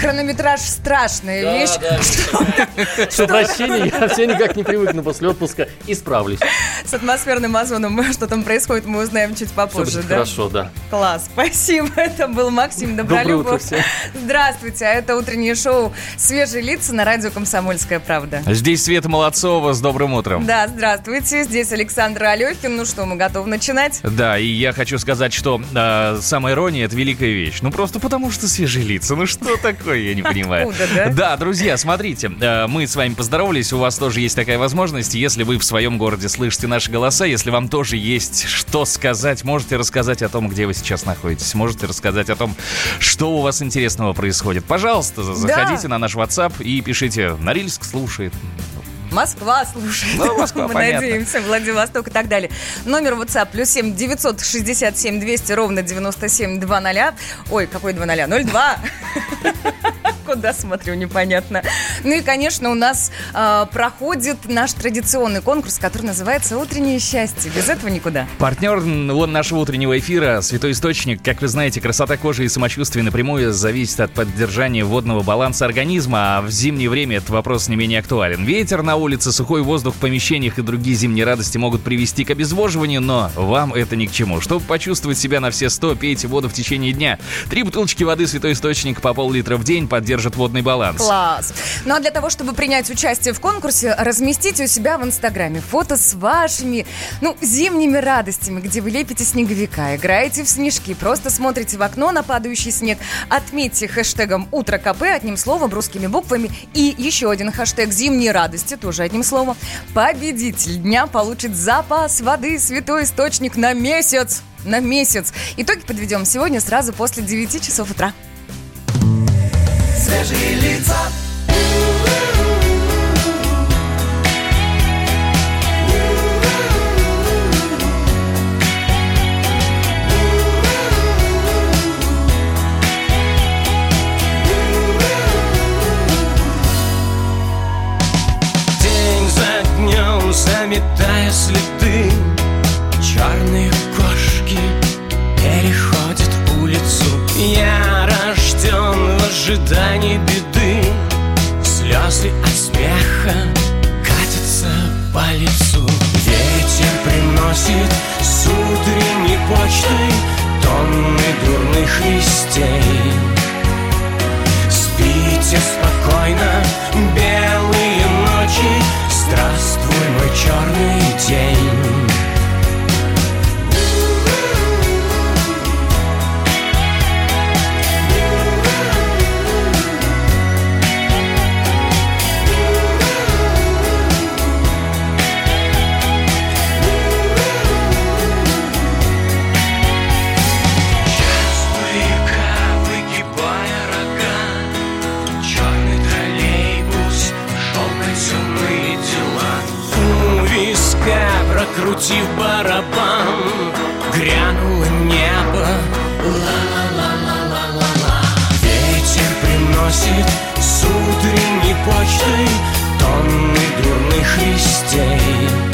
Хронометраж страшная вещь. Прошу прощения, я все никак не привыкну после отпуска. Исправлюсь. С атмосферным озоном что там происходит, мы узнаем чуть Все попозже, будет да? хорошо, да. Класс, спасибо. Это был Максим Доброе утро Добролюбов. всем. Здравствуйте, а это утреннее шоу «Свежие лица» на радио «Комсомольская правда». Здесь Света Молодцова с добрым утром. Да, здравствуйте, здесь Александр Алехин. Ну что, мы готовы начинать? Да, и я хочу сказать, что э, самая ирония – это великая вещь. Ну, просто потому что свежие лица. Ну, что такое, я не понимаю. Откуда, да? Да, друзья, смотрите, э, мы с вами поздоровались, у вас тоже есть такая возможность. Если вы в своем городе слышите наши голоса, если вам тоже есть что сказать, можете рассказать о том, где вы сейчас находитесь, можете рассказать о том, что у вас интересного происходит. Пожалуйста, за- заходите на наш WhatsApp и пишите «Норильск слушает». Москва слушает. Ну, Москва, Мы понятно. надеемся, Владивосток и так далее. Номер WhatsApp плюс 7 967 200 ровно 9720. Ой, какой 20? 02. Куда смотрю, непонятно. Ну и, конечно, у нас э, проходит наш традиционный конкурс, который называется «Утреннее счастье». Без этого никуда. Партнер м, вон нашего утреннего эфира «Святой источник». Как вы знаете, красота кожи и самочувствие напрямую зависит от поддержания водного баланса организма, а в зимнее время этот вопрос не менее актуален. Ветер на улице, сухой воздух в помещениях и другие зимние радости могут привести к обезвоживанию, но вам это ни к чему. Чтобы почувствовать себя на все 100, пейте воду в течение дня. Три бутылочки воды «Святой источник» по пол-литра в день поддержат водный баланс. Класс. Ну а для того, чтобы принять участие в конкурсе, разместите у себя в Инстаграме фото с вашими, ну, зимними радостями, где вы лепите снеговика, играете в снежки, просто смотрите в окно на падающий снег, отметьте хэштегом «Утро КП» одним словом, русскими буквами, и еще один хэштег «Зимние радости» тоже одним словом. Победитель дня получит запас воды «Святой источник» на месяц. На месяц. Итоги подведем сегодня сразу после 9 часов утра. Свежие лица. День за днем заметая следы Черные кошки переходят улицу Я ожидании беды. Слезы от смеха катятся по лицу. Ветер приносит с утренней почтой Тонны дурных вестей. Спите спокойно, белые ночи. Здравствуй, мой черный день В барабан, грянуло небо Ла-ла-ла-ла-ла-ла Ветер приносит с утренней почтой Тонны дурных листей.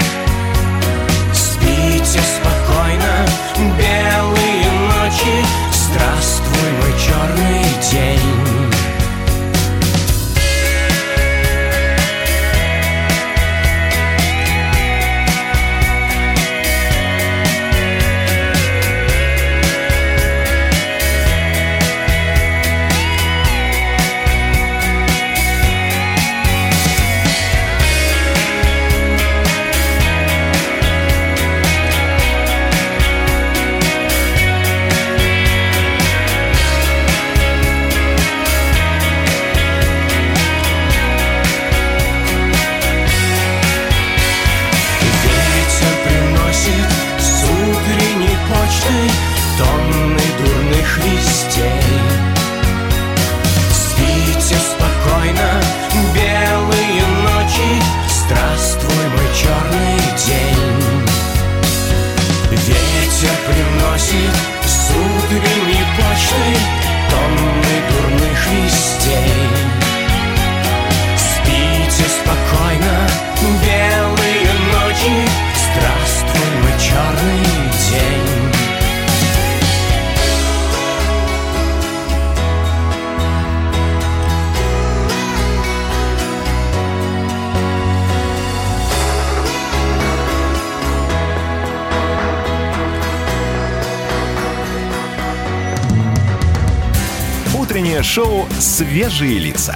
«Свежие лица».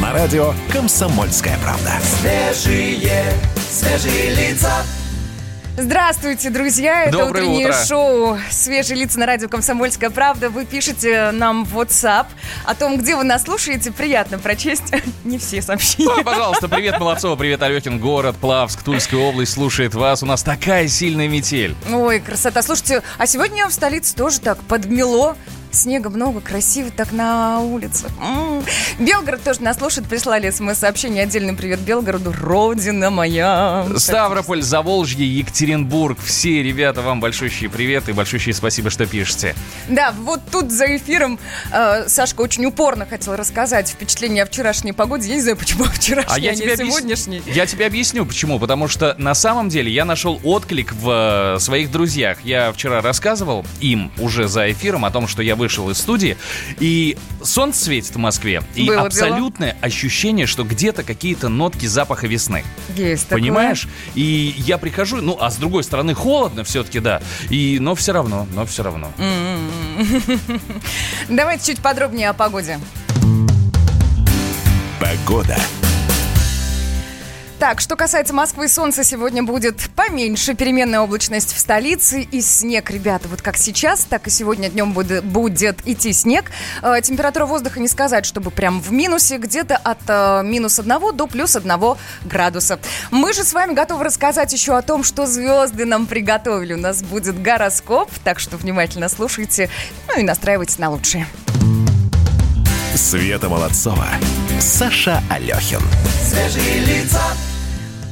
На радио «Комсомольская правда». Свежие, свежие лица. Здравствуйте, друзья! Это Доброе утреннее утро. шоу «Свежие лица» на радио «Комсомольская правда». Вы пишете нам в WhatsApp о том, где вы нас слушаете. Приятно прочесть не все сообщения. Ой, пожалуйста, привет, Молодцова, привет, Алехин, город, Плавск, Тульская область слушает вас. У нас такая сильная метель. Ой, красота. Слушайте, а сегодня в столице тоже так подмело. Снега много, красиво так на улицах. М. Белгород тоже нас слушает. Прислали смс-сообщение. Отдельный привет Белгороду. Родина моя. Ставрополь, Заволжье, Екатеринбург. Все ребята, вам большущий привет и большущее спасибо, что пишете. Да, вот тут за эфиром э, Сашка очень упорно хотел рассказать впечатление о вчерашней погоде. Я не знаю, почему вчерашней, А я не тебе, объяс- сегодняшней. я тебе объясню, почему. Потому что на самом деле я нашел отклик в э, своих друзьях. Я вчера рассказывал им уже за эфиром о том, что я вышел из студии, и солнце светит в Москве, и Было абсолютное ощущение, что где-то какие-то нотки запаха весны. Есть такое. Понимаешь? И я прихожу, ну, а с другой стороны холодно все-таки, да. И, но все равно, но все равно. Давайте чуть подробнее о погоде. Погода. Так, что касается Москвы, солнце сегодня будет поменьше. Переменная облачность в столице и снег, ребята. Вот как сейчас, так и сегодня днем будет, будет идти снег. Э, температура воздуха не сказать, чтобы прям в минусе. Где-то от э, минус 1 до плюс 1 градуса. Мы же с вами готовы рассказать еще о том, что звезды нам приготовили. У нас будет гороскоп, так что внимательно слушайте. Ну и настраивайтесь на лучшее. Света Молодцова. Саша Алехин. Свежие лица.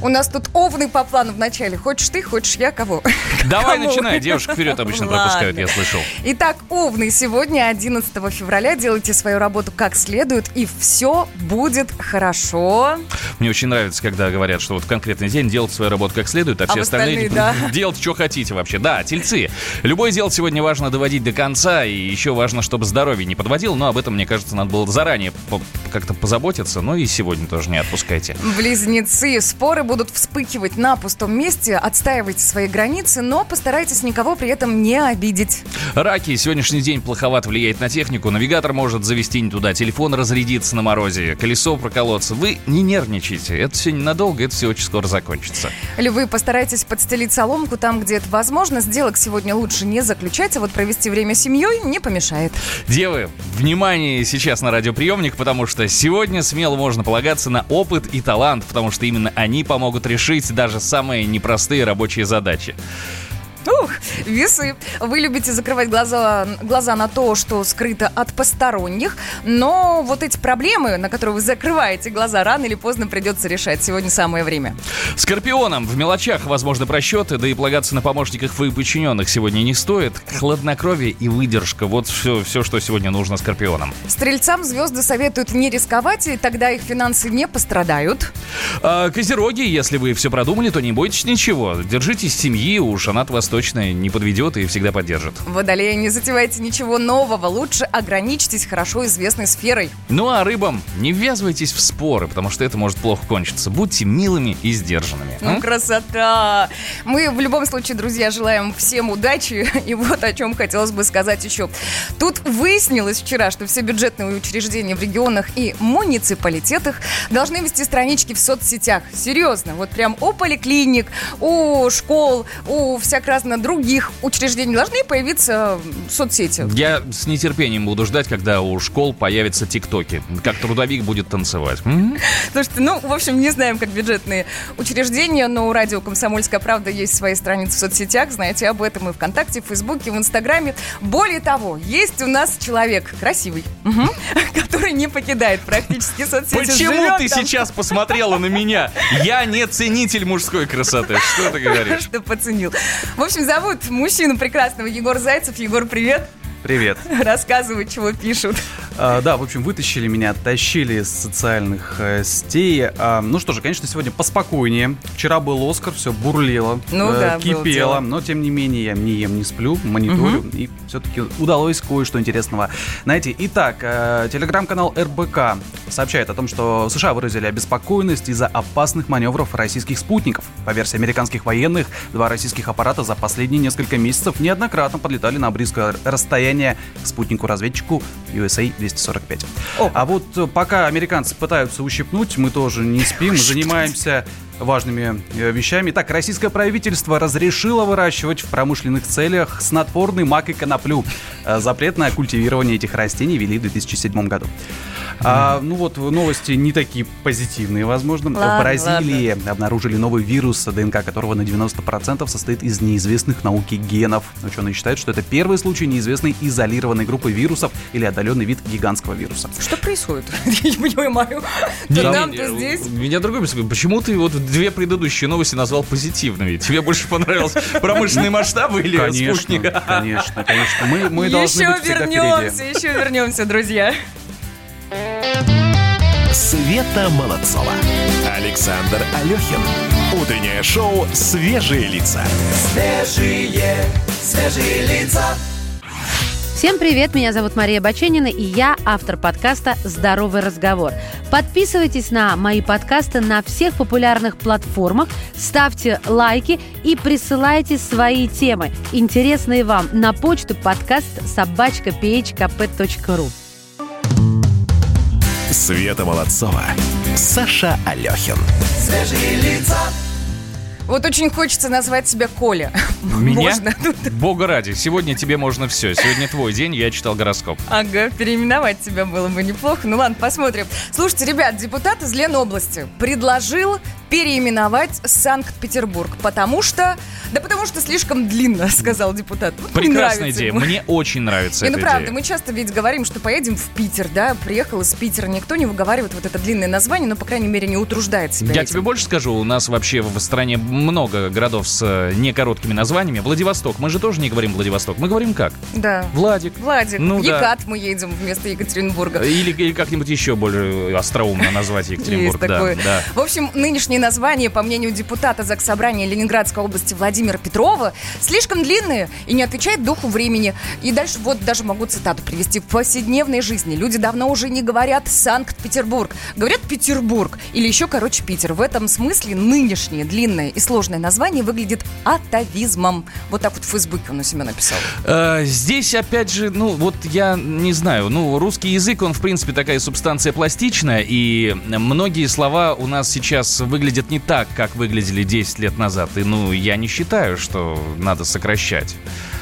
У нас тут овны по плану в начале. Хочешь ты, хочешь я, кого? Давай Кому? начинай, девушек вперед обычно Ладно. пропускают, я слышал. Итак, Овны, сегодня, 11 февраля, делайте свою работу как следует, и все будет хорошо. Мне очень нравится, когда говорят, что вот в конкретный день делать свою работу как следует, а, А все остальные остальные, да. делать, что хотите вообще. Да, тельцы. Любое дело сегодня важно доводить до конца, и еще важно, чтобы здоровье не подводил, но об этом, мне кажется, надо было заранее как-то позаботиться, но и сегодня тоже не отпускайте. Близнецы, споры будут вспыхивать на пустом месте, отстаивайте свои границы, но постарайтесь никого при этом не обидеть. Раки, сегодняшний день плоховато влияет на технику, навигатор может завести не туда, телефон разрядится на морозе, колесо проколоться. Вы не нервничайте, это все ненадолго, это все очень скоро закончится. Львы, постарайтесь подстелить соломку там, где это возможно. Сделок сегодня лучше не заключать, а вот провести время с семьей не помешает. Девы, внимание сейчас на радиоприемник, потому что сегодня смело можно полагаться на опыт и талант, потому что именно они помогут решить даже самые непростые рабочие задачи. Ух, весы. Вы любите закрывать глаза, глаза на то, что скрыто от посторонних, но вот эти проблемы, на которые вы закрываете глаза, рано или поздно придется решать. Сегодня самое время. Скорпионам в мелочах возможны просчеты, да и полагаться на помощников и подчиненных сегодня не стоит. Хладнокровие и выдержка – вот все, все, что сегодня нужно скорпионам. Стрельцам звезды советуют не рисковать, и тогда их финансы не пострадают. А, козероги, если вы все продумали, то не бойтесь ничего. Держитесь семьи, уж она вас точно не подведет и всегда поддержит. Водолеи, не затевайте ничего нового, лучше ограничьтесь хорошо известной сферой. Ну а рыбам не ввязывайтесь в споры, потому что это может плохо кончиться. Будьте милыми и сдержанными. Ну, М? красота! Мы в любом случае, друзья, желаем всем удачи. И вот о чем хотелось бы сказать еще. Тут выяснилось вчера, что все бюджетные учреждения в регионах и муниципалитетах должны вести странички в соцсетях. Серьезно, вот прям у поликлиник, у школ, у всяк разных других учреждений должны появиться соцсети. Я с нетерпением буду ждать, когда у школ появятся тиктоки. Как трудовик будет танцевать. М? Слушайте, ну, в общем, не знаем, как бюджетные учреждения, но у радио «Комсомольская правда» есть свои страницы в соцсетях. Знаете об этом и ВКонтакте, в Фейсбуке, в Инстаграме. Более того, есть у нас человек красивый, который не покидает практически соцсети. Почему ты там. сейчас посмотрела на меня? Я не ценитель мужской красоты. Что ты говоришь? Что поценил. В общем, зовут мужчину прекрасного Егор Зайцев. Егор, привет. Привет. Рассказывай, чего пишут. А, да, в общем, вытащили меня, тащили из социальных э, сетей. А, ну что же, конечно, сегодня поспокойнее. Вчера был Оскар, все бурлело, Ну э, да, кипело. Но, тем не менее, я не ем, не сплю, мониторю. И все-таки удалось кое-что интересного найти. Итак, э, телеграм-канал РБК сообщает о том, что США выразили обеспокоенность из-за опасных маневров российских спутников. По версии американских военных, два российских аппарата за последние несколько месяцев неоднократно подлетали на близкое расстояние к спутнику-разведчику USA-245. А вот э, пока американцы пытаются ущипнуть, мы тоже не спим, занимаемся важными э, вещами. Так, российское правительство разрешило выращивать в промышленных целях снотворный мак и коноплю. Э, Запрет на культивирование этих растений ввели в 2007 году. А, ну вот новости не такие позитивные, возможно. Ладно, в Бразилии обнаружили новый вирус, ДНК которого на 90% состоит из неизвестных науке генов. Ученые считают, что это первый случай неизвестной изолированной группы вирусов или отдаленный вид гигантского вируса. Что происходит? Я не понимаю. Не, там, то здесь. Меня другой беспокоит. Почему ты вот две предыдущие новости назвал позитивными? Тебе больше понравилось промышленные масштабы или Конечно, спутник? конечно, конечно. Мы, мы должны быть всегда вернемся, еще вернемся, друзья. Света Молодцова. Александр Алехин. Утреннее шоу «Свежие лица». Свежие, свежие лица. Всем привет, меня зовут Мария Баченина, и я автор подкаста «Здоровый разговор». Подписывайтесь на мои подкасты на всех популярных платформах, ставьте лайки и присылайте свои темы, интересные вам, на почту подкаст собачка phkp.ru. Света Молодцова. Саша Алехин. Свежие лица. Вот очень хочется назвать себя Коля. Меня? Можно тут? Бога ради, сегодня тебе можно все. Сегодня твой день, я читал гороскоп. Ага, переименовать тебя было бы неплохо. Ну ладно, посмотрим. Слушайте, ребят, депутат из Ленобласти предложил переименовать Санкт-Петербург, потому что... Да потому что слишком длинно, сказал депутат. Вот Прекрасная идея. ему. Мне очень нравится Не, ну правда, идея. мы часто ведь говорим, что поедем в Питер, да, приехал из Питера, никто не выговаривает вот это длинное название, но, по крайней мере, не утруждает себя Я этим. тебе больше скажу, у нас вообще в стране много городов с э, некороткими названиями. Владивосток, мы же тоже не говорим Владивосток, мы говорим как? Да. Владик. Владик, Ну в да. Екат мы едем вместо Екатеринбурга. Или, или как-нибудь еще более остроумно назвать Екатеринбург. Есть да, такое. да. В общем, нынешнее название, по мнению депутата Заксобрания Ленинградской области Владимира Петрова, слишком длинное и не отвечает духу времени. И дальше вот даже могу цитату привести. В повседневной жизни люди давно уже не говорят Санкт-Петербург, говорят Петербург или еще, короче, Питер. В этом смысле нынешнее длинное и сложное название выглядит атовизмом. Вот так вот в Фейсбуке он у себя написал. Э, Здесь, опять же, ну, вот я не знаю, ну, русский язык, он, в принципе, такая субстанция пластичная, и многие слова у нас сейчас выглядят не так, как выглядели 10 лет назад. И, ну, я не считаю, что надо сокращать.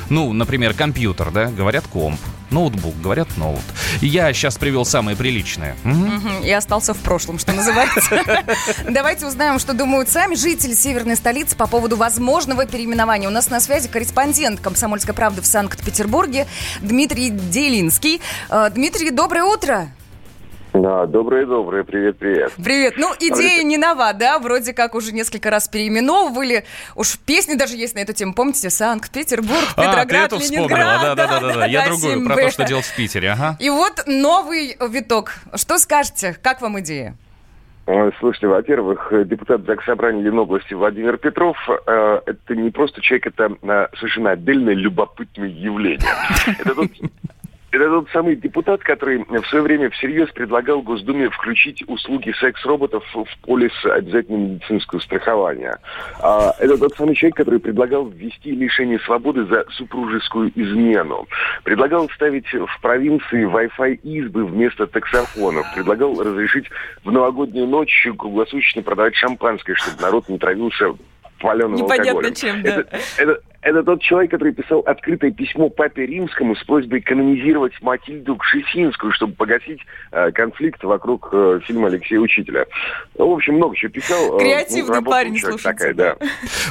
Ну, например, компьютер, да, говорят комп. Ноутбук, говорят ноут. Я сейчас привел самые приличные. Мгм, И остался в прошлом, что называется. Давайте узнаем, что думают сами жители северной столицы по поводу возможного переименования. У нас на связи корреспондент «Комсомольской правды» в Санкт-Петербурге Дмитрий Делинский. Э, Дмитрий, доброе утро. Да, доброе-доброе, привет-привет. Привет. Ну, идея не нова, да? Вроде как уже несколько раз переименовывали. Уж песни даже есть на эту тему. Помните? Санкт-Петербург, А, ты Петроград, эту вспомнила, Ленинград. да-да-да. Я другую, про то, 7Б. что делать в Питере, ага. И вот новый виток. Что скажете? Как вам идея? Ой, Слушайте, во-первых, э, депутат Заксобрания Ленобласти Владимир Петров э, это не просто человек, это э, совершенно отдельное любопытное явление. Это тот, это тот самый депутат, который в свое время всерьез предлагал Госдуме включить услуги секс-роботов в полис обязательного медицинского страхования. А, это тот самый человек, который предлагал ввести лишение свободы за супружескую измену. Предлагал ставить в провинции Wi-Fi избы вместо таксофонов. Предлагал разрешить в новогоднюю ночь круглосуточно продавать шампанское, чтобы народ не травился паленым Непонятно алкоголем. чем, да. Это, это- это тот человек, который писал открытое письмо папе римскому с просьбой канонизировать Матильду Кшесинскую, чтобы погасить э, конфликт вокруг э, фильма Алексея Учителя. Ну, в общем, много чего писал. Э, Креативный работа у парень, слушайте. Такая, да.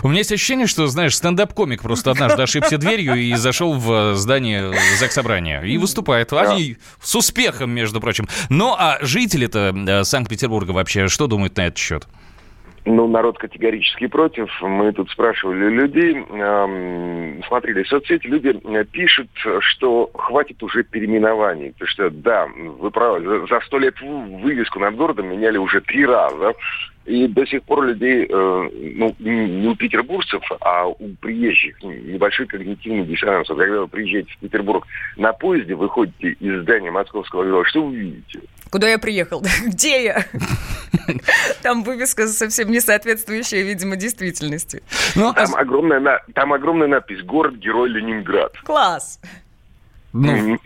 У меня есть ощущение, что, знаешь, стендап-комик просто однажды ошибся дверью и зашел в здание Заксобрания. И выступает. Они с успехом, между прочим. Ну, а жители-то э, Санкт-Петербурга вообще что думают на этот счет? Ну, народ категорически против. Мы тут спрашивали людей, эм, смотрели соцсети, люди э, пишут, что хватит уже переименований. Потому что, да, вы правы, за сто лет вывеску над городом меняли уже три раза. И до сих пор людей, э, ну, не у петербуржцев, а у приезжих небольшой когнитивный диссонанс. Когда вы приезжаете в Петербург на поезде, выходите из здания Московского вокзала, что вы видите? Куда я приехал? Где я? Там вывеска совсем не соответствующая, видимо, действительности. Ну, там, а... огромная, там огромная надпись «Город-герой Ленинград». Класс! Ну,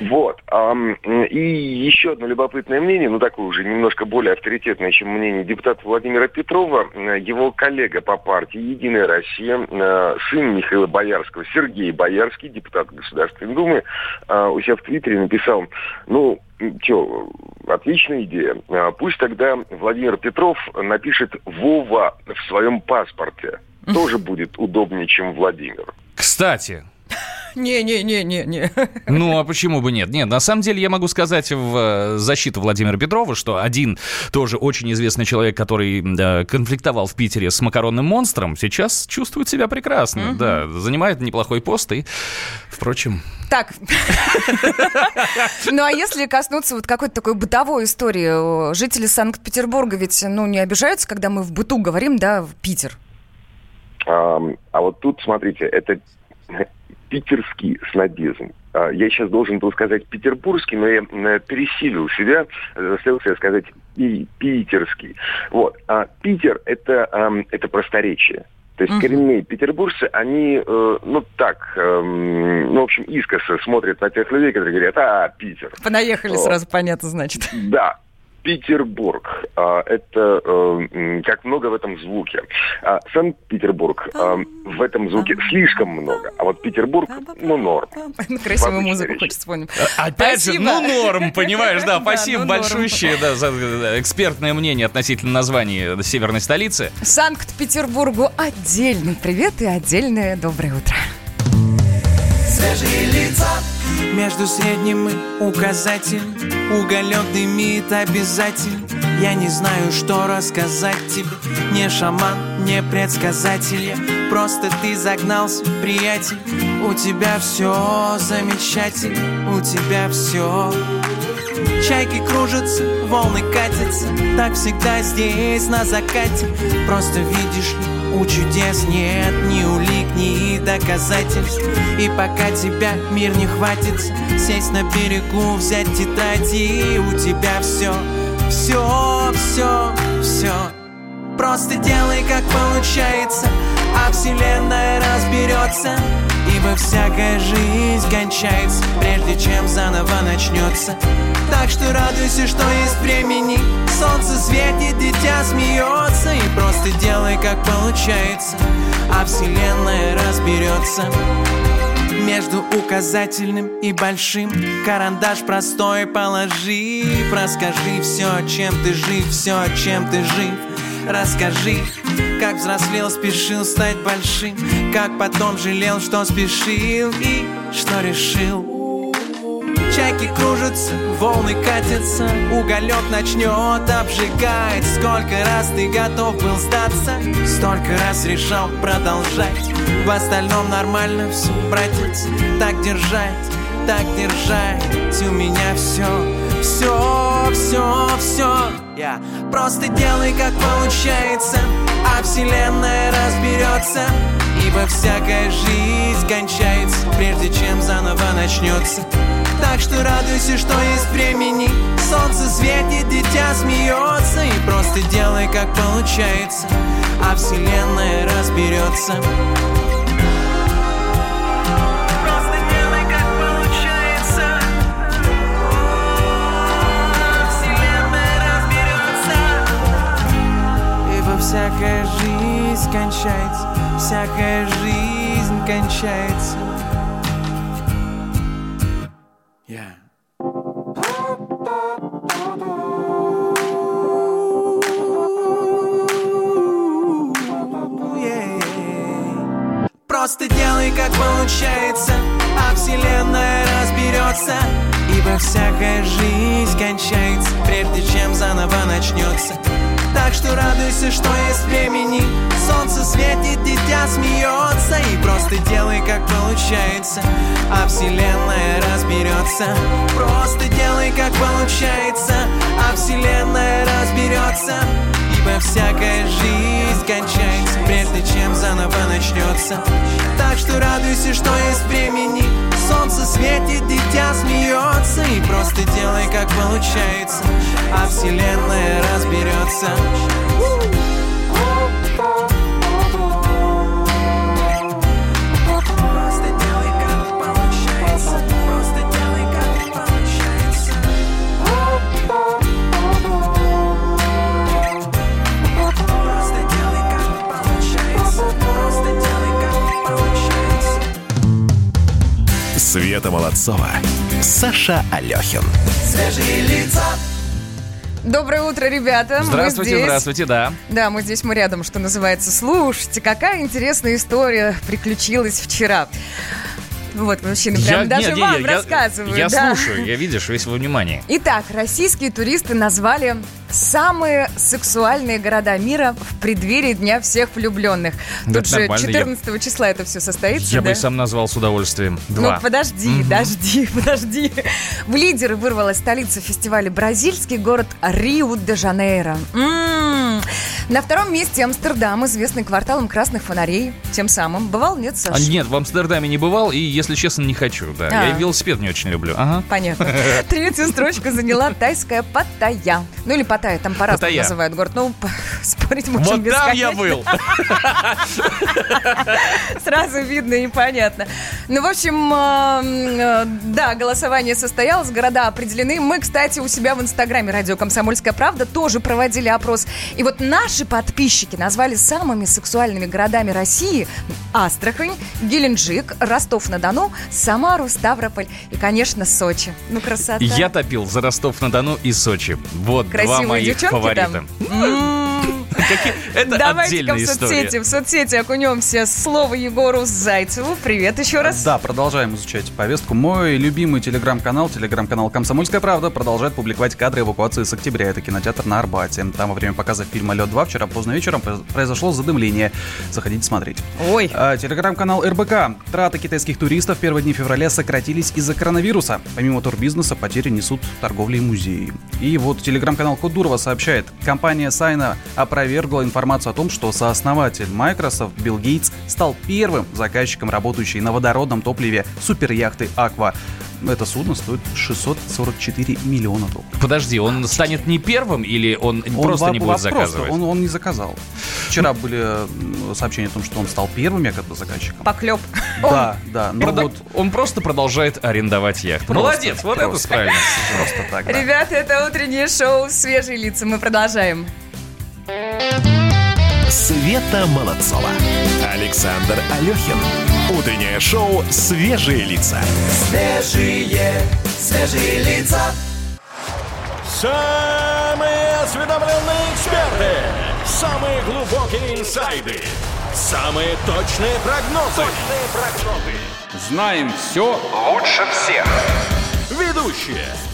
вот. И еще одно любопытное мнение, ну такое уже немножко более авторитетное, чем мнение депутата Владимира Петрова. Его коллега по партии «Единая Россия», э, сын Михаила Боярского, Сергей Боярский, депутат Государственной Думы, э, у себя в Твиттере написал, ну, что, отличная идея. Э, пусть тогда Владимир Петров напишет «Вова» в своем паспорте. Тоже будет удобнее, чем Владимир. Кстати, не-не-не-не-не. Ну, а почему бы нет? Нет, на самом деле я могу сказать в э, защиту Владимира Петрова, что один тоже очень известный человек, который да, конфликтовал в Питере с макаронным монстром, сейчас чувствует себя прекрасно, угу. да, занимает неплохой пост и, впрочем... Так. Ну, а если коснуться вот какой-то такой бытовой истории, жители Санкт-Петербурга ведь, ну, не обижаются, когда мы в быту говорим, да, в Питер? А, а вот тут, смотрите, это питерский снобизм. А, я сейчас должен был сказать петербургский, но я пересилил себя, заставил себя сказать и питерский. Вот. А Питер это, это просторечие. То есть uh-huh. коренные петербуржцы, они, э, ну так, э, ну, в общем, искоса смотрят на тех людей, которые говорят, а, Питер. Понаехали вот. сразу, понятно, значит. Да, Петербург. А, это э, как много в этом звуке. А, Санкт-Петербург в этом звуке слишком много. А вот Петербург, ну, норм. Красивую музыку хочется вспомнить. Опять же, ну, норм, понимаешь, да. Спасибо ну, большущее за экспертное мнение относительно названия северной столицы. Санкт-Петербургу отдельный привет и отдельное доброе утро. Свежие лица. Между средним и указатель Уголек дымит обязательно Я не знаю, что рассказать тебе Не шаман, не предсказатель. Я Просто ты загнался, приятель. У тебя все замечательно У тебя все Чайки кружатся, волны катятся Так всегда здесь на закате. Просто видишь у чудес нет ни улик, ни доказательств. И пока тебя мир не хватит Сесть на берегу, взять тетради У тебя все, все, все, все Просто делай, как получается А вселенная разберется Ибо всякая жизнь кончается Прежде чем заново начнется. Так что радуйся, что есть времени Солнце светит, дитя смеется И просто делай, как получается А вселенная разберется. Между указательным и большим Карандаш простой положи Расскажи все, чем ты жив, все, чем ты жив. Расскажи, как взрослел, спешил стать большим Как потом жалел, что спешил и что решил. Чайки кружатся, волны катятся Уголек начнет обжигать. Сколько раз ты готов был сдаться Столько раз решал продолжать. В остальном нормально все, братец Так держать, так держать. У меня все все, все, все Я просто делай, как получается А вселенная разберется Ибо всякая жизнь кончается Прежде чем заново начнется. Так что радуйся, что есть времени. Солнце светит, дитя смеется И просто делай, как получается. А вселенная разберется Всякая жизнь кончается, всякая жизнь кончается. Yeah. Просто делай, как получается, а вселенная разберется. Ибо всякая жизнь кончается, прежде чем заново начнется. Так что радуйся, что есть времени. Солнце светит, дитя смеется И просто делай, как получается. А вселенная разберется. Просто делай, как получается. А вселенная разберется Ибо всякая жизнь кончается Прежде чем заново начнется. Так что радуйся, что есть времени. Солнце светит, дитя смеется. И просто делай, как получается А вселенная разберется Света Молодцова, Саша Алехин. Свежие лица. Доброе утро, ребята. Мы Здравствуйте, здесь. здравствуйте, да. Да, мы здесь, мы рядом, что называется. Слушайте, какая интересная история приключилась вчера. Вот, мужчины, прям Я- даже не, не, вам я- рассказываю. Я да. слушаю, я видишь, весь во внимании. Итак, российские туристы назвали самые сексуальные города мира в преддверии Дня всех влюбленных. Тут это же нормально, я- 14 числа это все состоится, Я бы да? и сам назвал с удовольствием. Два. Ну, подожди, подожди, подожди. В лидеры вырвалась столица фестиваля бразильский город Рио-де-Жанейро. М. На втором месте Амстердам, известный кварталом красных фонарей. Тем самым. Бывал, нет, А, Саша? нет, в Амстердаме не бывал, и, если честно, не хочу, да. А. Я и велосипед не очень люблю. Ага. Понятно. Третью строчку заняла тайская Паттайя. Ну или Паттайя, там по-разному Паттайя. называют город. Ну, спорить можем Вот там я был. Сразу видно и понятно. Ну, в общем, э, да, голосование состоялось, города определены. Мы, кстати, у себя в инстаграме «Радио Комсомольская правда» тоже проводили опрос. И вот наши подписчики назвали самыми сексуальными городами России Астрахань, Геленджик, Ростов-на-Дону, Самару, Ставрополь и, конечно, Сочи. Ну, красота. Я топил за Ростов-на-Дону и Сочи. Вот два Красивые моих фаворита. там. Это Давайте-ка в соцсети, в соцсети окунемся. Слово Егору Зайцеву. Привет еще раз. Да, продолжаем изучать повестку. Мой любимый телеграм-канал, телеграм-канал «Комсомольская правда», продолжает публиковать кадры эвакуации с октября. Это кинотеатр на Арбате. Там во время показа фильма «Лед 2» вчера поздно вечером произ- произошло задымление. Заходите смотреть. Ой. А, Телеграм-канал РБК. Траты китайских туристов в первые дни февраля сократились из-за коронавируса. Помимо турбизнеса, потери несут торговли и музеи. И вот телеграм-канал Код Дурова сообщает, компания Сайна опровергла информацию о том, что сооснователь Microsoft Билл Гейтс стал первым заказчиком, работающей на водородном топливе суперяхты Аква. Это судно стоит 644 миллиона долларов. Подожди, он станет не первым или он, Он просто не будет просто, заказывать? он, он не заказал. Вчера были сообщения о том, что он стал первым якобы заказчиком. Поклеп. Да, да. Ну Прода- вот Он просто продолжает арендовать яхту. Просто, Молодец, вот это просто. правильно. просто так, да. Ребята, это утреннее шоу «Свежие лица». Мы продолжаем. Света Молодцова, Александр Алехин. Утреннее шоу «Свежие лица». Свежие, свежие лица. Самые осведомленные эксперты, самые глубокие инсайды, самые точные прогнозы. Знаем все лучше всех. Ведущие.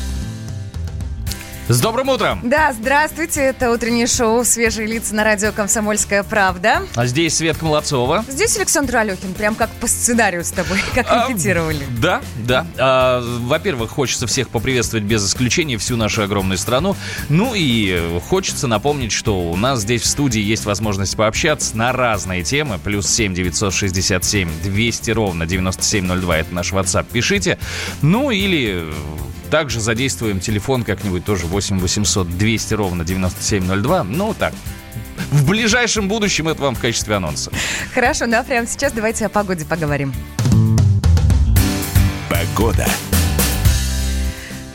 С добрым утром! Да, здравствуйте. Это утреннее шоу «Свежие лица» на радио «Комсомольская правда». А здесь Светка Молодцова. Здесь Александр Алехин, прям как по сценарию с тобой, как А, репетировали. Да, да. А, во-первых, хочется всех поприветствовать без исключения всю нашу огромную страну. Ну и хочется напомнить, что у нас здесь в студии есть возможность пообщаться на разные темы. Плюс 7 967 200 ровно 9702. Это наш WhatsApp. Пишите. Ну или также задействуем телефон как-нибудь тоже 8 800 200 ровно 9702. Ну, так, в ближайшем будущем это вам в качестве анонса. Хорошо, ну а прямо сейчас давайте о погоде поговорим. Погода.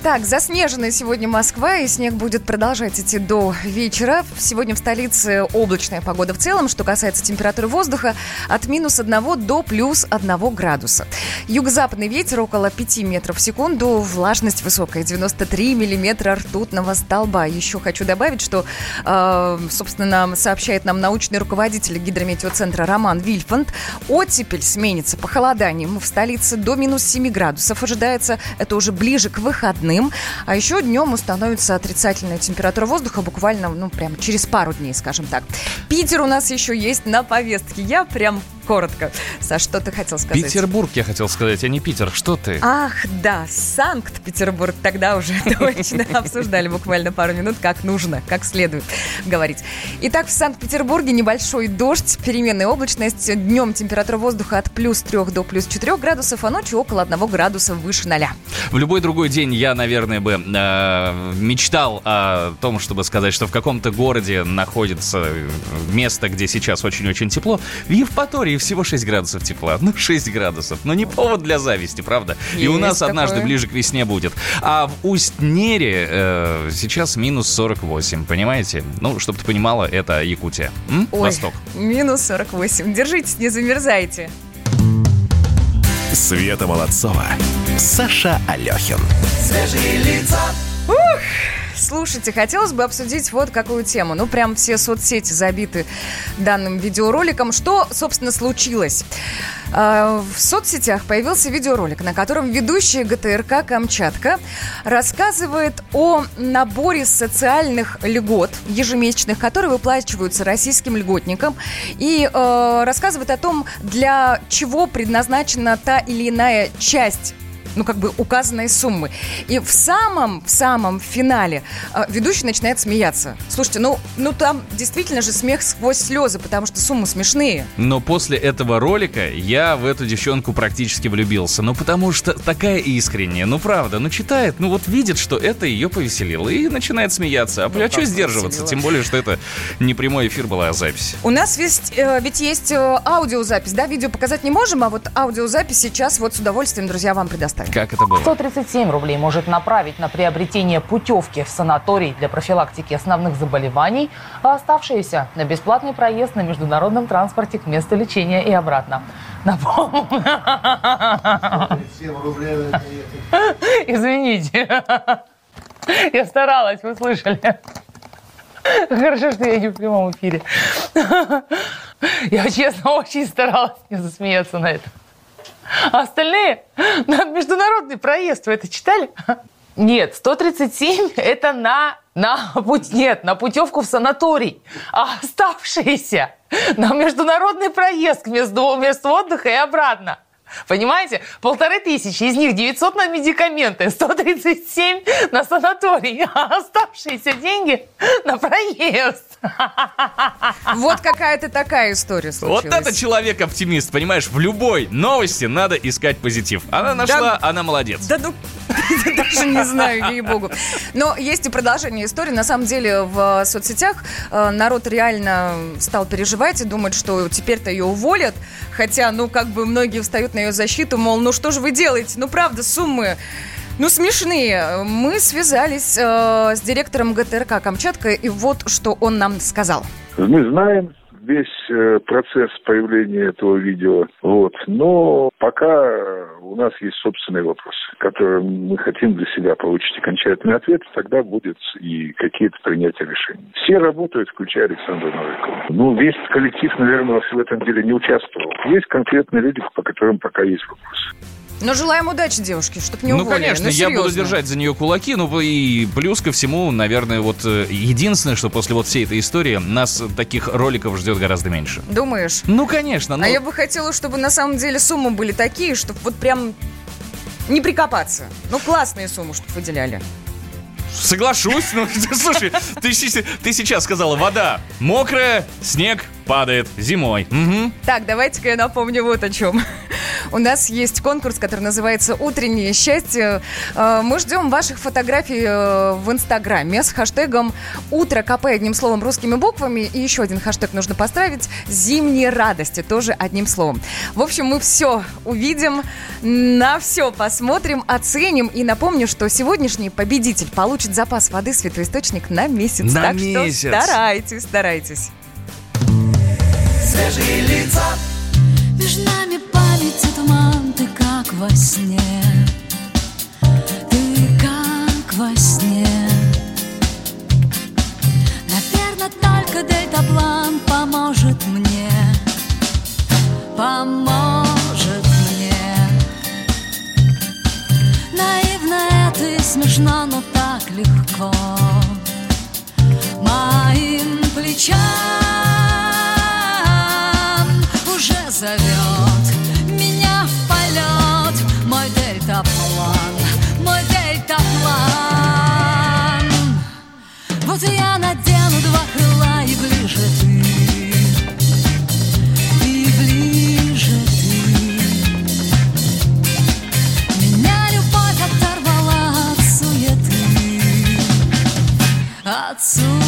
Так, заснеженная сегодня Москва, и снег будет продолжать идти до вечера. Сегодня в столице облачная погода в целом. Что касается температуры воздуха, от минус 1 до плюс 1 градуса. Юго-западный ветер около 5 метров в секунду, влажность высокая, 93 миллиметра ртутного столба. Еще хочу добавить, что, э, собственно, сообщает нам научный руководитель гидрометеоцентра Роман Вильфанд, оттепель сменится похолоданием. В столице до минус 7 градусов ожидается, это уже ближе к выходным. А еще днем установится отрицательная температура воздуха буквально, ну, прям через пару дней, скажем так. Питер у нас еще есть на повестке. Я прям коротко. Саш, что ты хотел сказать? Петербург, я хотел сказать, а не Питер. Что ты? Ах, да, Санкт-Петербург тогда уже точно обсуждали буквально пару минут, как нужно, как следует говорить. Итак, в Санкт-Петербурге небольшой дождь, переменная облачность, днем температура воздуха от плюс 3 до плюс 4 градусов, а ночью около 1 градуса выше 0. В любой другой день я, наверное, бы э, мечтал о том, чтобы сказать, что в каком-то городе находится место, где сейчас очень-очень тепло. В Евпатории всего 6 градусов тепла. Ну, 6 градусов. Но не повод для зависти, правда? И у Есть нас однажды такое. ближе к весне будет. А в Усть-Нере э, сейчас минус 48, понимаете? Ну, чтобы ты понимала, это Якутия. М? Ой, Восток. минус 48. Держитесь, не замерзайте. Света Молодцова. Саша Алехин. Свежие лица. Слушайте, хотелось бы обсудить вот какую тему. Ну, прям все соцсети забиты данным видеороликом. Что, собственно, случилось? А, В соцсетях появился видеоролик, на котором ведущая ГТРК «Камчатка» рассказывает о наборе социальных льгот ежемесячных, которые выплачиваются российским льготникам, и э, рассказывает о том, для чего предназначена та или иная часть ну, как бы указанной суммы. И в самом, в самом финале э, ведущий начинает смеяться. Слушайте, ну, ну там действительно же смех сквозь слезы, потому что суммы смешные. Но после этого ролика я в эту девчонку практически влюбился. Ну, потому что такая искренняя, ну, правда, ну, читает, ну, вот видит, что это ее повеселило и начинает смеяться. А, Ну, а что сдерживаться? повеселило? Тем более, что это не прямой эфир была, а запись. У нас ведь, э, ведь есть э, аудиозапись, да, видео показать не можем, а вот аудиозапись сейчас вот с удовольствием, друзья, вам предоставим. Как это было? 137 рублей может направить на приобретение путевки в санаторий для профилактики основных заболеваний, а оставшиеся на бесплатный проезд на международном транспорте к месту лечения и обратно. Напомню. Извините. Я старалась, вы слышали. Хорошо, что я не в прямом эфире. Я, честно, очень старалась не засмеяться на это. А остальные на международный проезд. Вы это читали? Нет, 137 это на, на путь, нет, на путевку в санаторий. А оставшиеся на международный проезд к месту, месту отдыха и обратно. Понимаете? Полторы тысячи, из них 900 на медикаменты, 137 на санаторий, а оставшиеся деньги на проезд. Вот какая-то такая история Вот случилась. это человек-оптимист, понимаешь? В любой новости надо искать позитив. Она нашла, она молодец. Да ну, даже не знаю, ей-богу. Но есть и продолжение истории. На самом деле в соцсетях э, народ реально стал переживать и думать, что теперь-то ее уволят. Хотя, ну, как бы многие встают на ее защиту, мол, ну что же вы делаете? Ну, правда, суммы... Ну, смешные. Мы связались э, с директором ГТРК «Камчатка», и вот что он нам сказал. Мы знаем весь э, процесс появления этого видео, вот. Но пока э, у нас есть собственные вопросы, которые мы хотим для себя получить окончательный ответ, тогда будет и какие-то принятия решений. Все работают, включая Александра Новикова. Ну, весь коллектив, наверное, в этом деле не участвовал. Есть конкретные люди, по которым пока есть вопросы. Но желаем удачи, девушке, чтобы не ну, уволили. конечно, я буду держать за нее кулаки. Ну, и плюс ко всему, наверное, вот э, единственное, что после вот всей этой истории нас таких роликов ждет гораздо меньше. Думаешь? Ну, конечно. А ну, я бы хотела, чтобы на самом деле суммы были такие, чтобы вот прям не прикопаться. Ну, классные суммы, чтобы выделяли. Соглашусь. Ну, слушай, ты, ты сейчас сказала, вода мокрая, снег падает зимой. Мгм. Так, давайте-ка я напомню вот о чем. У нас есть конкурс, который называется «Утреннее счастье». Э, Мы ждем ваших фотографий э, в Инстаграме с хэштегом «Утро КП» одним словом русскими буквами. И еще один хэштег нужно поставить «Зимние радости» тоже одним словом. В общем, мы все увидим, на все посмотрим, оценим. И напомню, что сегодняшний победитель получит запас воды «Святой Источник» на месяц. На так месяц. что старайтесь, старайтесь. Свежие лица. Между нами память и туман, ты как во сне. Ты как во сне. Наверное, только дельтаплан поможет мне. Поможет мне. Наивно это и смешно, но так легко. Моим плечам Вот я надену два крыла и ближе ты. И ближе ты. Меня любовь оторвала от суеты. От суеты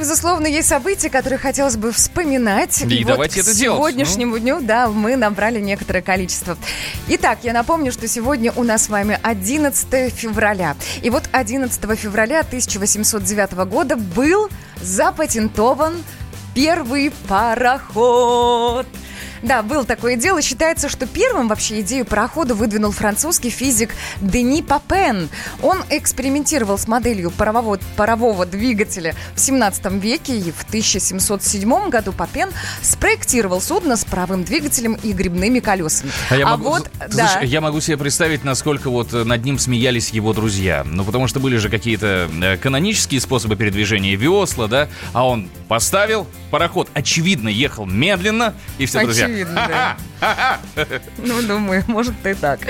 безусловно, есть события, которые хотелось бы вспоминать. И вот давайте к это делать. сегодняшнему дню, да, мы набрали некоторое количество. Итак, я напомню, что сегодня у нас с вами 11 февраля. И вот 11 февраля 1809 года был запатентован первый пароход. Да, был такое дело. Считается, что первым вообще идею парохода выдвинул французский физик Дени Папен. Он экспериментировал с моделью парового, парового двигателя в 17 веке, и в 1707 году Папен спроектировал судно с паровым двигателем и грибными колесами. А я могу, вот, да. знаешь, я могу себе представить, насколько вот э, над ним смеялись его друзья. Ну, потому что были же какие-то э, канонические способы передвижения весла, да, а он поставил, пароход, очевидно, ехал медленно, и все, друзья... Очевидно. Ну, думаю, может и так.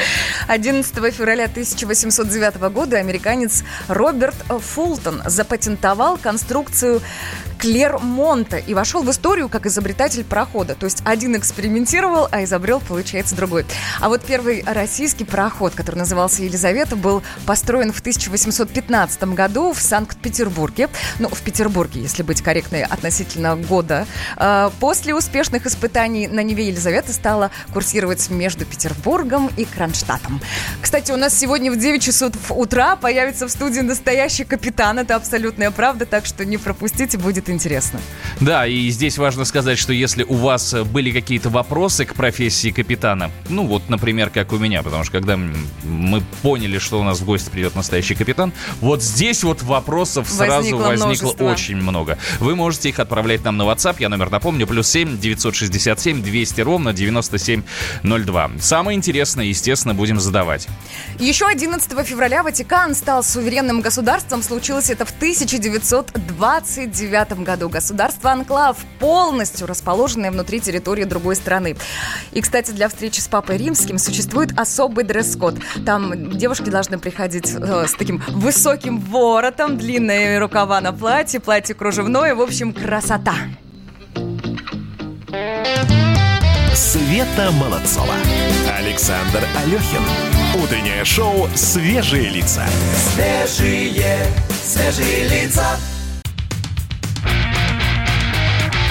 11 февраля 1809 года американец Роберт Фултон запатентовал конструкцию Клермонта и вошел в историю как изобретатель парохода. То есть один экспериментировал, а изобрел, получается, другой. А вот первый российский пароход, который назывался «Елизавета», был построен в 1815 году в Санкт-Петербурге. Ну, в Петербурге, если быть корректной относительно года. А, После успешных испытаний на Неве Елизавета стала курсировать между Петербургом и Кронштадтом. Кстати, у нас сегодня в 9 часов утра появится в студии настоящий капитан. Это абсолютная правда, так что не пропустите, будет будет интересно. Да, и здесь важно сказать, что если у вас были какие-то вопросы к профессии капитана, ну вот, например, как у меня, потому что когда мы поняли, что у нас в гости придет настоящий капитан, вот здесь вот вопросов сразу Возникло возникло множество. очень много. Вы можете их отправлять нам на WhatsApp, я номер напомню, плюс 7 967 200 ровно 9702. Самое интересное, естественно, будем задавать. Еще 11 февраля Ватикан стал суверенным государством. Случилось это в 1929 году. Государство Анклав, полностью расположенное внутри территории другой страны. И, кстати, для встречи с Папой Римским существует особый дресс-код. Там девушки должны приходить э, с таким высоким воротом, длинные рукава на платье, платье кружевное. В общем, красота. Света Молодцова. Александр Алехин. Утреннее шоу «Свежие лица». Свежие, свежие лица.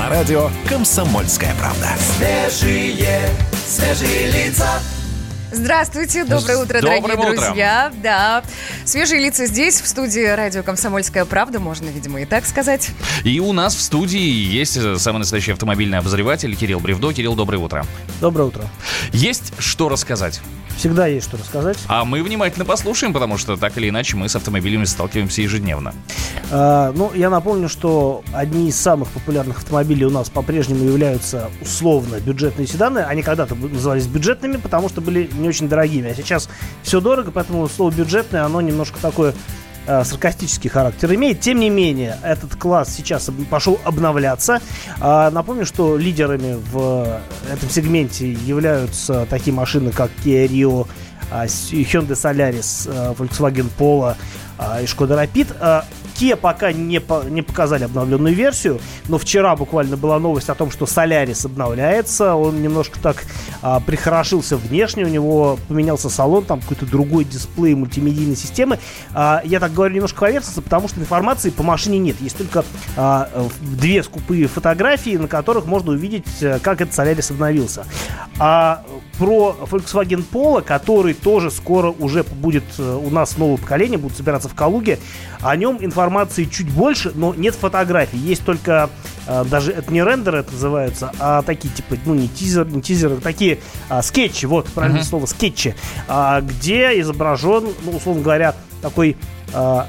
На радио «Комсомольская правда». Свежие, свежие лица. Здравствуйте, доброе утро, Доброе дорогие утро. друзья. Да, свежие лица здесь, в студии радио «Комсомольская правда», можно, видимо, и так сказать. И у нас в студии есть э, самый настоящий автомобильный обозреватель Кирилл Бревдо. Кирилл, доброе утро. Доброе утро. Есть что рассказать? Всегда есть что рассказать. А мы внимательно послушаем, потому что так или иначе мы с автомобилями сталкиваемся ежедневно. А, ну, я напомню, что одни из самых популярных автомобилей у нас по-прежнему являются условно бюджетные седаны. Они когда-то назывались бюджетными, потому что были не очень дорогими. А сейчас все дорого, поэтому слово бюджетное, оно немножко такое э, саркастический характер имеет. Тем не менее, этот класс сейчас пошел обновляться. А, напомню, что лидерами в этом сегменте являются такие машины, как Kia Rio, а, Hyundai Solaris, а, Volkswagen Polo а, и Skoda Rapid. Kia пока не, по- не показали обновленную версию, но вчера буквально была новость о том, что Solaris обновляется. Он немножко так а, прихорошился внешне, у него поменялся салон, там какой-то другой дисплей мультимедийной системы. А, я так говорю немножко поверхностно, потому что информации по машине нет. Есть только а, две скупые фотографии, на которых можно увидеть, э, как этот Solaris обновился. А про Volkswagen Polo, который тоже скоро уже будет э, у нас новое поколение, будут собираться в Калуге, о нем информации чуть больше, но нет фотографий. Есть только э, даже это не рендеры это называются, а такие типа, ну не тизер, не тизеры, такие а, скетчи, вот правильное Мгм. слово, скетчи, а, где изображен, ну, условно говоря, такой а,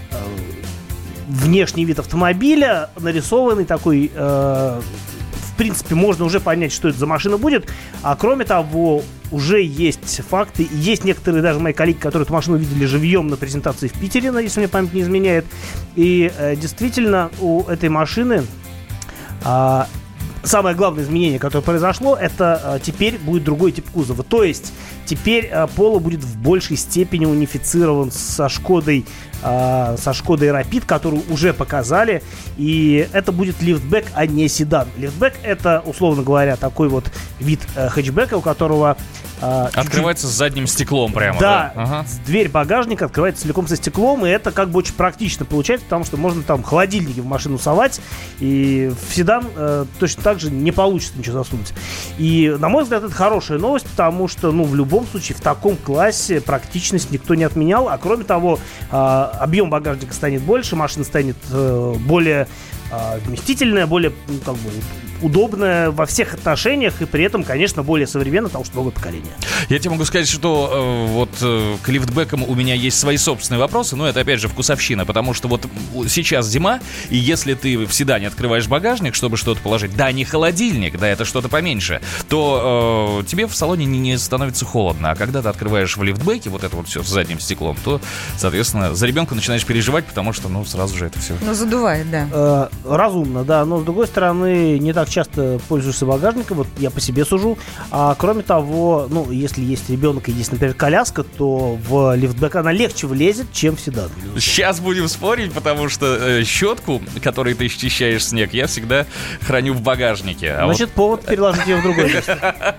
внешний вид автомобиля, нарисованный такой, э, принципе, можно уже понять, что это за машина будет. А кроме того, уже есть факты, есть некоторые даже мои коллеги, которые эту машину видели живьем на презентации в Питере, если мне память не изменяет. И э, действительно, у этой машины а, самое главное изменение, которое произошло, это а, теперь будет другой тип кузова. То есть теперь а, Polo будет в большей степени унифицирован со Шкодой, а, со Шкодой Rapid, которую уже показали. И это будет лифтбэк, а не седан. Лифтбэк это, условно говоря, такой вот вид э, хэтчбека, у которого а, Открывается с задним стеклом прямо. да, Ага. с- дверь багажника открывается целиком со стеклом, и это как бы очень практично получается, потому что можно там холодильники в машину совать, и в седан э, точно так же не получится ничего засунуть. И, на мой взгляд, это хорошая новость, потому что, ну, в любом случае, в таком классе практичность никто не отменял, а кроме того, э, объем багажника станет больше, машина станет э, более э, вместительная, более, ну, как бы, удобная во всех отношениях и при этом, конечно, более современная, потому что новое поколение. Я тебе могу сказать, что э, вот э, к лифтбекам у меня есть свои собственные вопросы, но это опять же вкусовщина, потому что вот сейчас зима, и если ты в седане открываешь багажник, чтобы что-то положить, да, не холодильник, да, это что-то поменьше, то э, тебе в салоне не, не становится холодно, а когда ты открываешь в лифтбеке вот это вот все с задним стеклом, то, соответственно, за ребенка начинаешь переживать, потому что, ну, сразу же это все. Ну, задувает, да. Э, разумно, да, но с другой стороны, не так часто пользуешься багажником, вот я по себе сужу. А кроме того, ну, если есть ребенок и есть, например, коляска, то в лифтбэк она легче влезет, чем в седан. Сейчас будем спорить, потому что э, щетку, которой ты счищаешь снег, я всегда храню в багажнике. А Значит, вот... повод переложить ее в другое место.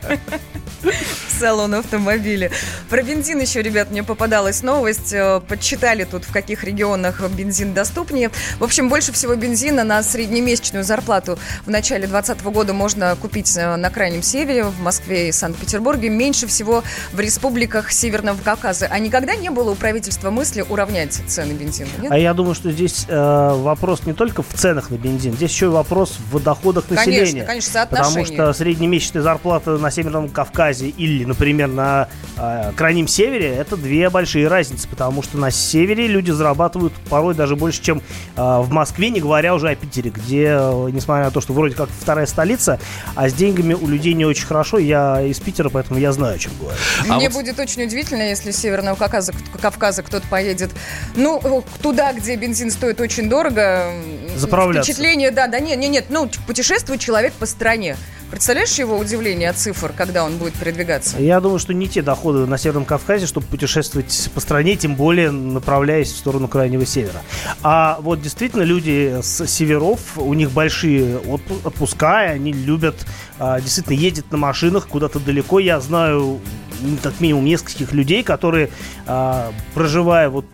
салон автомобиля. Про бензин еще, ребят, мне попадалась новость. Э, Подсчитали тут, в каких регионах бензин доступнее. В общем, больше всего бензина на среднемесячную зарплату в начале 2020 года можно купить э, на Крайнем Севере, в Москве и Санкт-Петербурге. Меньше всего в республиках Северного Кавказа. А никогда не было у правительства мысли уравнять цены бензина? Нет? А я думаю, что здесь э, вопрос не только в ценах на бензин, здесь еще и вопрос в доходах населения. Конечно, конечно, соотношение. Потому что среднемесячная зарплата на Северном Кавказе или, например, на э, Крайнем Севере, это две большие разницы, потому что на Севере люди зарабатывают порой даже больше, чем э, в Москве, не говоря уже о Питере, где, э, несмотря на то, что вроде как вторая столица, а с деньгами у людей не очень хорошо. Я из Питера, поэтому я знаю, о чем говорю. Мне А вот- будет очень удивительно, если с Северного Кавказа, Кавказа кто-то поедет, ну, туда, где бензин стоит очень дорого. Заправляться. Впечатление, да, да, нет, нет, нет, ну, путешествует человек по стране. Представляешь его удивление от цифр, когда он будет передвигаться? Я думаю, что не те доходы на Северном Кавказе, чтобы путешествовать по стране, тем более направляясь в сторону Крайнего Севера. А вот действительно люди с северов, у них большие отпу- отпуска, и они любят а, действительно ездить на машинах куда-то далеко. Я знаю как минимум нескольких людей, которые, а, проживая вот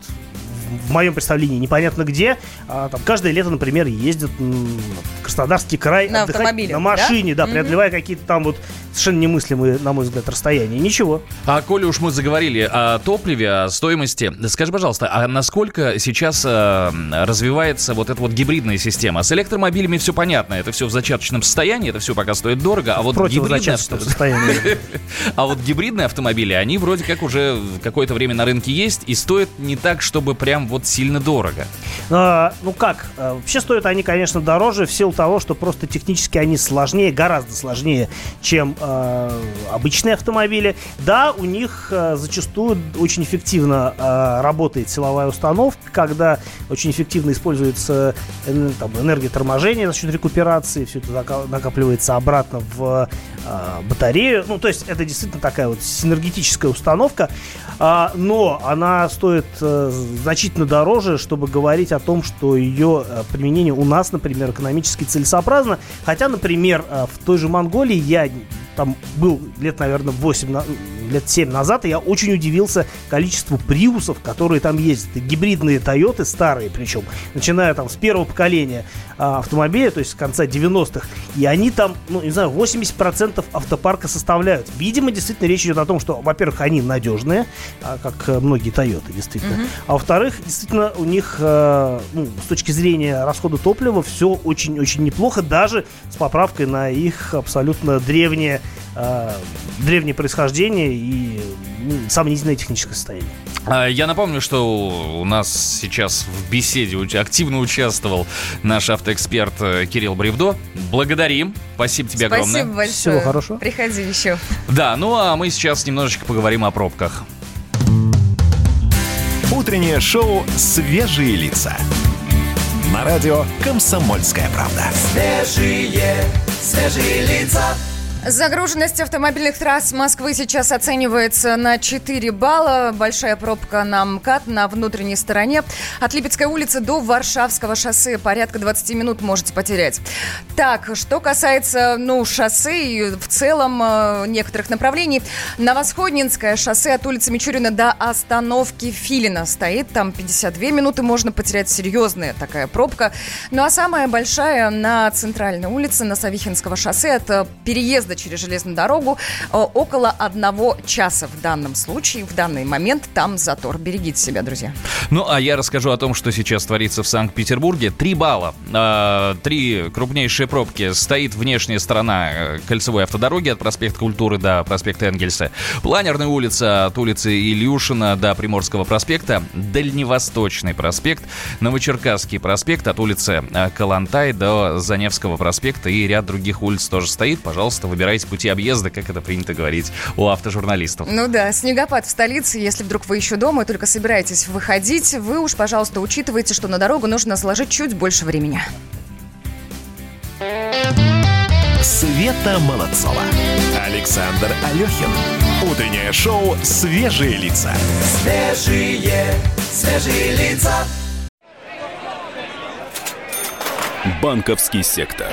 в моем представлении непонятно где. а, там каждое лето, например, ездят в Краснодарский край На отдыхать на да? машине, да, Мгм. преодолевая какие-то там вот совершенно немыслимые, на мой взгляд, расстояния. Ничего. А коли уж мы заговорили о топливе, о стоимости, скажи, пожалуйста, а насколько сейчас э, развивается вот эта вот гибридная система? С электромобилями все понятно, это все в зачаточном состоянии, это все пока стоит дорого, а вот гибридные зачаточного авто- состояния. А вот гибридные автомобили, они вроде как уже какое-то время на рынке есть и стоят не так, чтобы прям вот сильно дорого. А, ну как, а, вообще стоят они, конечно, дороже в силу того, что просто технически они сложнее, гораздо сложнее, чем а, обычные автомобили. Да, у них а, зачастую очень эффективно а, работает силовая установка, когда очень эффективно используется там, энергия торможения за счет рекуперации, все это накапливается обратно в батарею. Ну, то есть это действительно такая вот синергетическая установка, А, но она стоит э, значительно дороже, чтобы говорить о том, что ее э, применение у нас, например, экономически целесообразно. Хотя, например, э, в той же Монголии я там был лет, наверное, 8, на- лет 7 назад, и я очень удивился количеству приусов, которые там ездят. И гибридные Тойоты, старые причем, начиная там с первого поколения а, автомобиля, то есть с конца 90-х, и они там, ну, не знаю, 80% автопарка составляют. Видимо, действительно речь идет о том, что, во-первых, они надежные, а, как э, многие Тойоты, действительно. Мгм. А во-вторых, действительно, у них, э, ну, с точки зрения расхода топлива, все очень-очень неплохо, даже с поправкой на их абсолютно древнее, э, древнее происхождение и ну, сомнительное техническое состояние. А, Я напомню, что у нас сейчас в беседе активно участвовал наш автоэксперт э, Кирилл Бревдо. Благодарим. Спасибо тебе огромное. Спасибо большое. Приходи еще. Да, ну а мы сейчас немножечко поговорим о пробках. Утреннее шоу «Свежие лица». На радио «Комсомольская правда». Свежие, свежие лица. Загруженность автомобильных трасс Москвы сейчас оценивается на 4 балла. Большая пробка на МКАД на внутренней стороне. От Липецкой улицы до Варшавского шоссе порядка 20 минут можете потерять. Так, что касается, ну, шоссе и в целом э, некоторых направлений. Новосходнинское шоссе от улицы Мичурина до остановки Филина стоит. Там 52 минуты можно потерять. Серьезная такая пробка. Ну, а самая большая на центральной улице, на Савихинского шоссе, от э, переезда проезда через железную дорогу э, около одного часа в данном случае, в данный момент там затор. Берегите себя, друзья. Ну, а я расскажу о том, что сейчас творится в Санкт-Петербурге. Три балла, э, три крупнейшие пробки. Стоит внешняя сторона э, кольцевой автодороги от проспекта Культуры до проспекта Энгельса. Планерная улица от улицы Ильюшина до Приморского проспекта. Дальневосточный проспект. Новочеркасский проспект от улицы Калантай до Заневского проспекта. И ряд других улиц тоже стоит. Пожалуйста, выбирайте пути объезда, как это принято говорить у автожурналистов. Ну да, снегопад в столице. Если вдруг вы еще дома и только собираетесь выходить, вы уж, пожалуйста, учитывайте, что на дорогу нужно сложить чуть больше времени. Света Молодцова. Александр Алехин. Утреннее шоу «Свежие лица». Свежие, свежие лица. Банковский сектор.